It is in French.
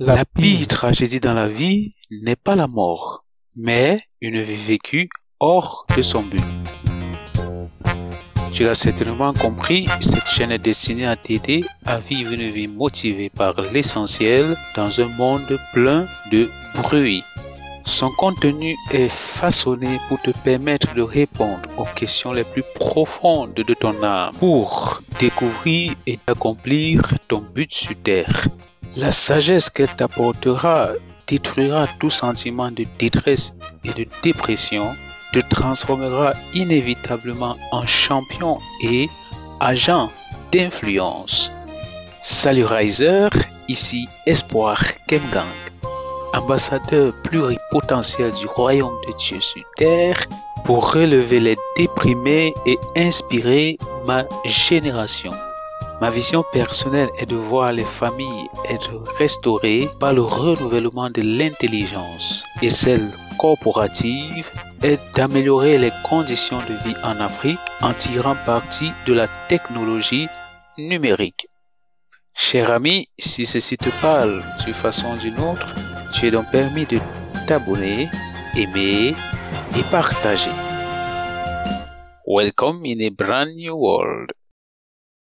La pire tragédie dans la vie n'est pas la mort, mais une vie vécue hors de son but. Tu l'as certainement compris, cette chaîne est destinée à t'aider à vivre une vie motivée par l'essentiel dans un monde plein de bruit. Son contenu est façonné pour te permettre de répondre aux questions les plus profondes de ton âme, pour découvrir et accomplir ton but sur Terre. La sagesse qu'elle t'apportera détruira tout sentiment de détresse et de dépression, te transformera inévitablement en champion et agent d'influence. Salut Riser, ici Espoir Kemgang, ambassadeur pluripotentiel du royaume de Dieu sur terre pour relever les déprimés et inspirer ma génération. Ma vision personnelle est de voir les familles être restaurées par le renouvellement de l'intelligence et celle corporative est d'améliorer les conditions de vie en Afrique en tirant parti de la technologie numérique. Cher ami, si ceci te parle d'une façon ou d'une autre, tu es donc permis de t'abonner, aimer et partager. Welcome in a brand new world.